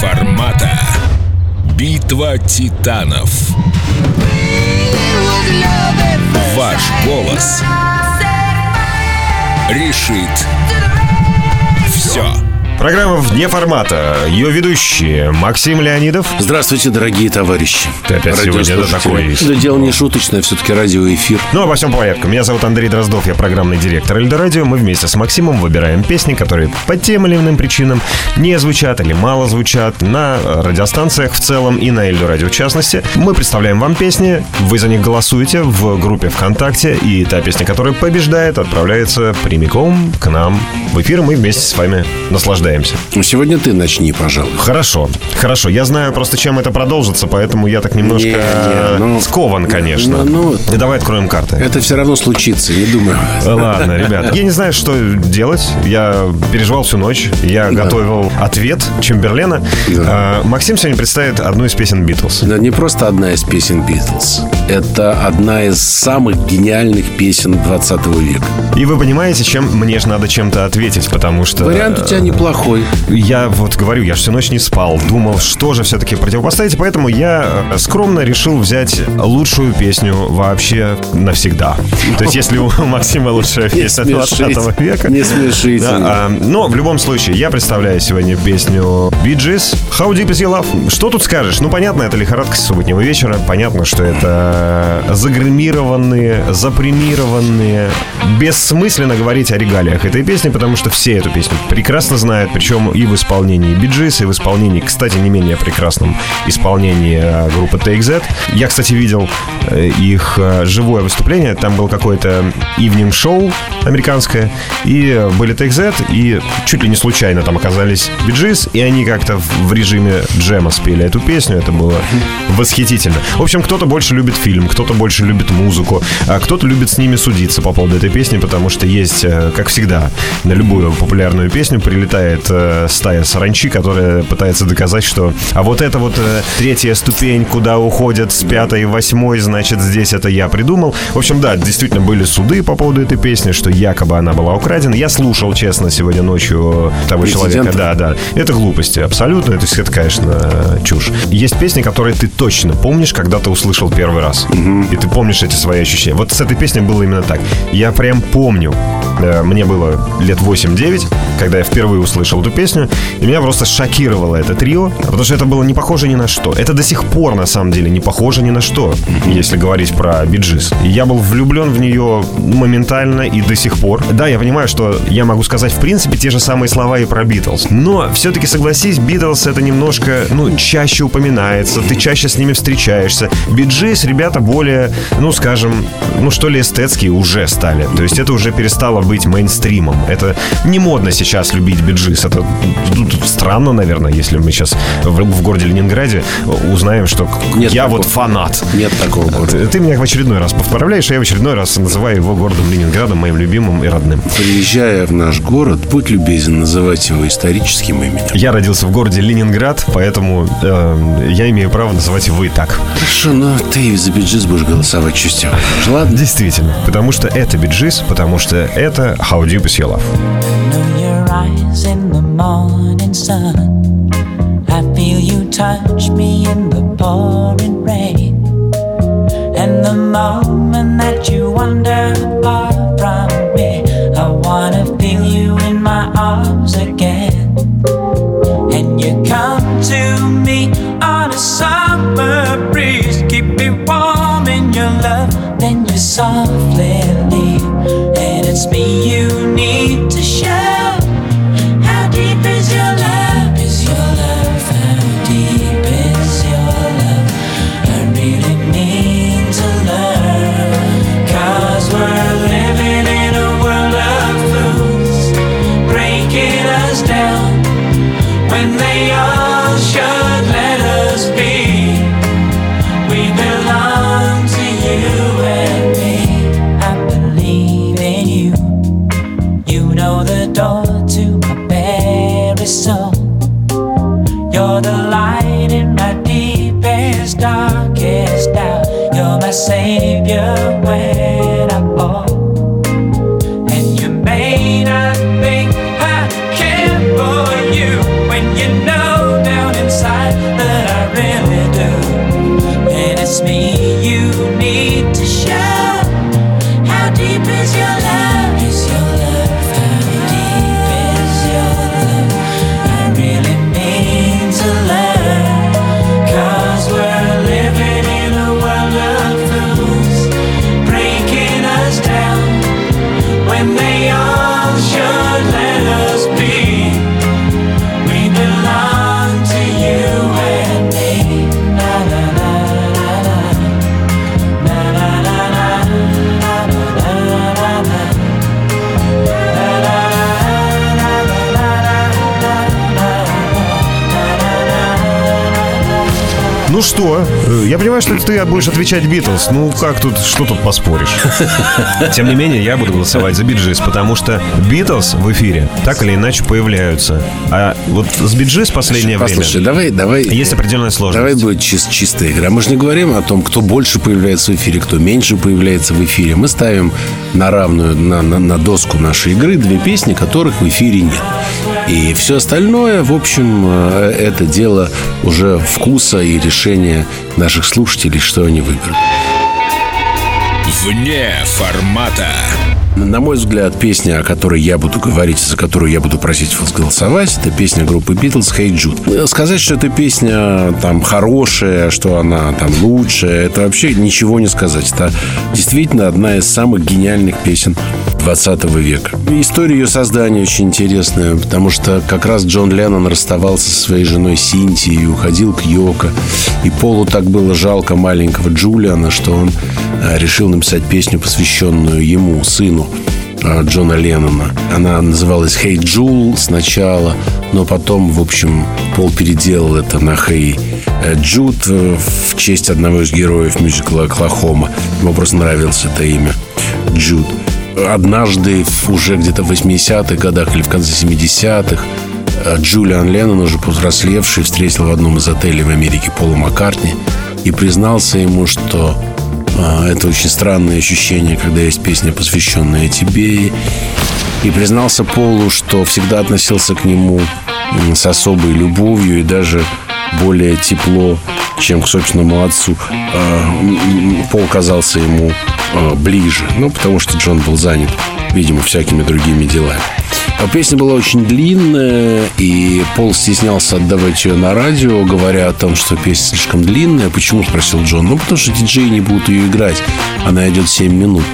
формата. Битва титанов. Ваш голос решит все. Программа «Вне формата». Ее ведущие Максим Леонидов. Здравствуйте, дорогие товарищи. Ты опять сегодня это такой. Да дело не шуточное, все-таки радиоэфир. Ну, обо всем по порядку. Меня зовут Андрей Дроздов, я программный директор Эльдорадио. Мы вместе с Максимом выбираем песни, которые по тем или иным причинам не звучат или мало звучат на радиостанциях в целом и на Эльдорадио в частности. Мы представляем вам песни, вы за них голосуете в группе ВКонтакте, и та песня, которая побеждает, отправляется прямиком к нам в эфир, и мы вместе с вами наслаждаемся. Ну, Сегодня ты начни, пожалуй. Хорошо, хорошо. Я знаю просто, чем это продолжится, поэтому я так немножко Не, не, ну, скован, конечно. ну, И давай откроем карты. Это все равно случится, не думаю. Ладно, ребят. Я не знаю, что делать. Я переживал всю ночь. Я готовил ответ Чемберлена. Да. А, Максим сегодня представит одну из песен Битлз. Это не просто одна из песен Битлз. Это одна из самых гениальных песен 20 века. И вы понимаете, чем мне же надо чем-то ответить, потому что... Вариант у тебя неплохой. Я вот говорю, я всю ночь не спал, думал, что же все-таки противопоставить, поэтому я э, скромно решил взять лучшую песню вообще навсегда. То есть, если у Максима лучшая песня 20 смешите. века... Не смешите. Да, а, но в любом случае, я представляю сегодня песню Gees How Deep Is Your Love. Что тут скажешь? Ну, понятно, это лихорадка субботнего вечера. Понятно, что это загримированные, запремированные. Бессмысленно говорить о регалиях этой песни, потому что все эту песню прекрасно знают, причем и в исполнении Gees, и в исполнении, кстати, не менее прекрасном исполнении э, группы That. Я, кстати, видел э, их э, живое выступление. Там был какой-то evening шоу американское, и были That, и чуть ли не случайно там оказались Gees, и они как-то в режиме джема спели эту песню. Это было восхитительно. В общем, кто-то больше любит фильм, кто-то больше любит музыку, а кто-то любит с ними судиться по поводу этой песни, потому что есть, э, как всегда, на любую популярную песню прилетает э, стая саранчи, которая пытается доказать, что а вот это вот э, третья ступень, куда уходят с пятой и восьмой, значит, здесь это я придумал. В общем, да, действительно были суды по поводу этой песни, что якобы она была украдена. Я слушал, честно, сегодня ночью того человека. Да, да. Это глупости, абсолютно. То есть это, конечно, чушь. Есть песни, которые ты точно помнишь, когда ты услышал первый раз. И ты помнишь эти свои ощущения. Вот с этой песней было именно так. Я прям помню. э, Мне было лет 8-9, когда я впервые услышал эту песню, и меня просто шокировало это трио, потому что это было не похоже ни на что. Это до сих пор, на самом деле, не похоже ни на что, если говорить про биджис. Я был влюблен в нее моментально и до сих пор. Да, я понимаю, что я могу сказать, в принципе, те же самые слова и про Битлз. Но все-таки, согласись, Битлз это немножко, ну, чаще упоминается, ты чаще с ними встречаешься. Биджис, ребята более, ну, скажем, ну, что ли, эстетские уже стали. То есть это уже перестало быть мейнстримом. Это не модно сейчас любить биджис. Это тут странно, наверное, если мы сейчас в, в городе Ленинграде узнаем, что Нет я такого. вот фанат. Нет такого города. Ты, ты меня в очередной раз поправляешь, а я в очередной раз называю его городом Ленинградом, моим любимым и родным. Приезжая в наш город, будь любезен называть его историческим именем. Я родился в городе Ленинград, поэтому э, я имею право называть его и так. Хорошо, но ты за биджис будешь голосовать чувствую. Ладно? Действительно. Потому что это биджис, потому что это How Deep Is Your Love. And the moment that you wander makes me unique. me. Тут я понимаю, что ты будешь отвечать Битлз. Ну как тут, что тут поспоришь? Тем не менее, я буду голосовать за Биджис, потому что Битлз в эфире так или иначе появляются. А вот с Биджис последнее Послушай, время давай, давай. есть определенная сложность. Давай будет чис- чистая игра. Мы же не говорим о том, кто больше появляется в эфире, кто меньше появляется в эфире. Мы ставим на равную, на, на, на доску нашей игры две песни, которых в эфире нет. И все остальное, в общем, э, это дело уже вкуса и решения наших слушателей, что они выберут. Вне формата. На мой взгляд, песня, о которой я буду говорить, за которую я буду просить вас голосовать, это песня группы Beatles «Hey Jude». Сказать, что эта песня там хорошая, что она там лучшая, это вообще ничего не сказать. Это действительно одна из самых гениальных песен 20 века. История ее создания очень интересная, потому что как раз Джон Леннон расставался со своей женой Синтией и уходил к Йоко. И Полу так было жалко маленького Джулиана, что он э, решил написать песню, посвященную ему, сыну э, Джона Леннона. Она называлась «Hey Джул» сначала, но потом, в общем, Пол переделал это на «Hey Джуд» э, в честь одного из героев мюзикла «Оклахома». Ему просто нравилось это имя Джуд. Однажды, уже где-то в 80-х годах или в конце 70-х, э, Джулиан Леннон, уже повзрослевший, встретил в одном из отелей в Америке Пола Маккартни и признался ему, что а, это очень странное ощущение, когда есть песня, посвященная тебе. И, признался Полу, что всегда относился к нему с особой любовью и даже более тепло, чем к собственному отцу. А, Пол казался ему а, ближе, ну, потому что Джон был занят, видимо, всякими другими делами. А Песня была очень длинная, и Пол стеснялся отдавать ее на радио, говоря о том, что песня слишком длинная. Почему, спросил Джон? Ну, потому что диджеи не будут ее играть. Она идет 7 минут.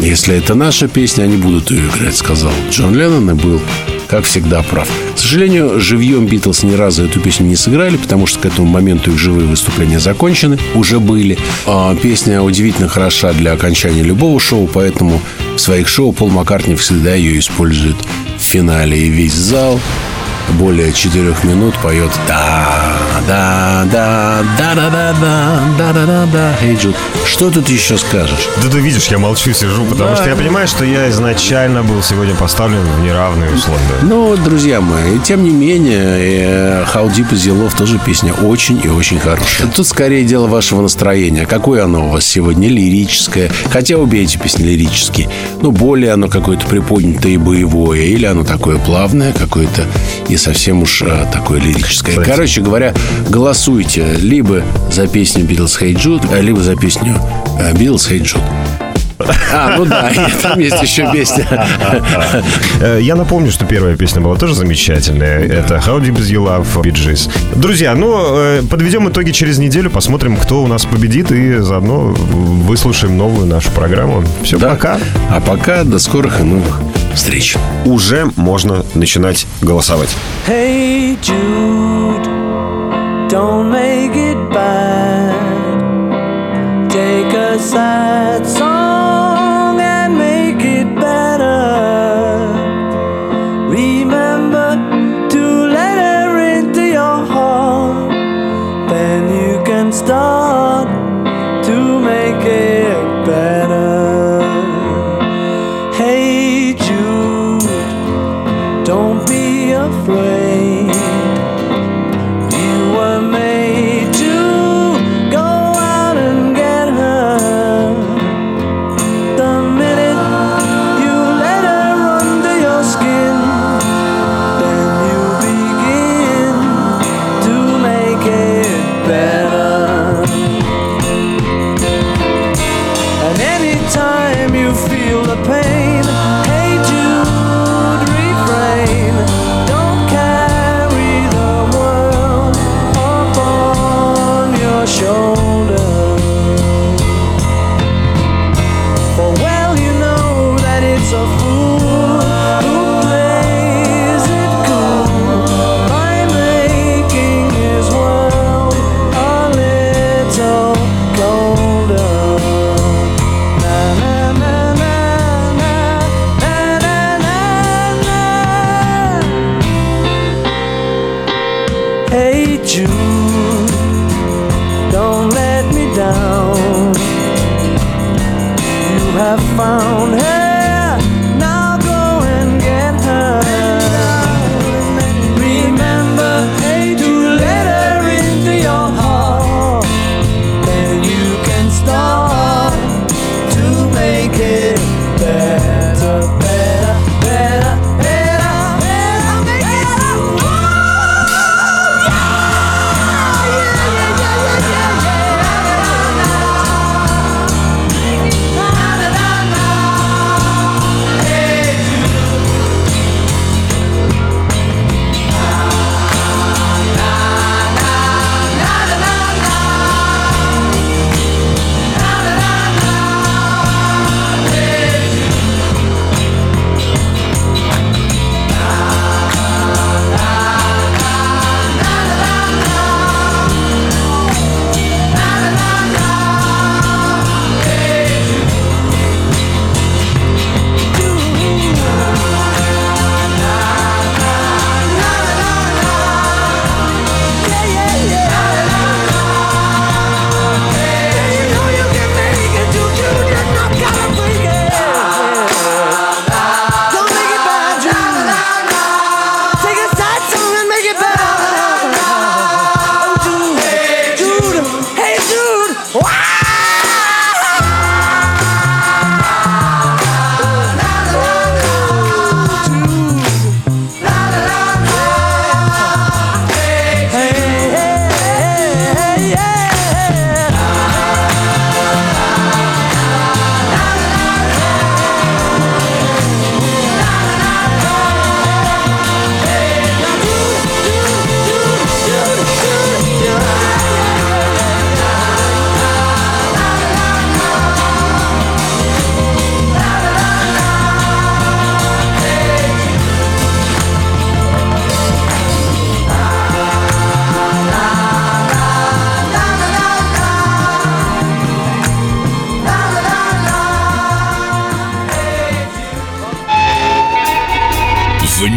Если это наша песня, они будут ее играть, сказал Джон Леннон и был, как всегда, прав. К сожалению, живьем Битлз ни разу эту песню не сыграли, потому что к этому моменту их живые выступления закончены, уже были. А песня удивительно хороша для окончания любого шоу, поэтому в своих шоу Пол Маккартни всегда ее использует в финале. И весь зал более четырех минут поет да да да да да да да да да да да Эй, Джуд, что тут еще скажешь? Да ты видишь, я молчу, сижу, потому что я понимаю, что я изначально был сегодня поставлен в неравные условия. Ну, друзья мои, тем не менее, э, How Deep Is Your Love тоже песня очень и очень хорошая. Тут скорее дело вашего настроения. Какое оно у вас сегодня? Лирическое. Хотя обе эти песни лирические. Ну, более оно какое-то приподнятое и боевое. Или оно такое плавное, какое-то и совсем уж э, такое лирическое. Кстати. Короче говоря, голосуйте либо за песню Hey Jude, э, либо за песню Beatles Hey Jude. А, ну да, там есть еще песня. Э, Я напомню, что первая песня была тоже замечательная. Это How Deep Is Your Love Bee. Друзья, ну, э, подведем итоги через неделю, посмотрим, кто у нас победит, и заодно выслушаем новую нашу программу. Все, Да. пока. А пока до скорых и новых встреч. Уже можно начинать голосовать. Hey Jude,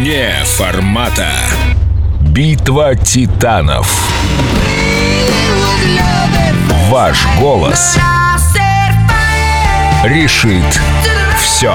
Вне формата. Битва титанов. Ваш голос решит все.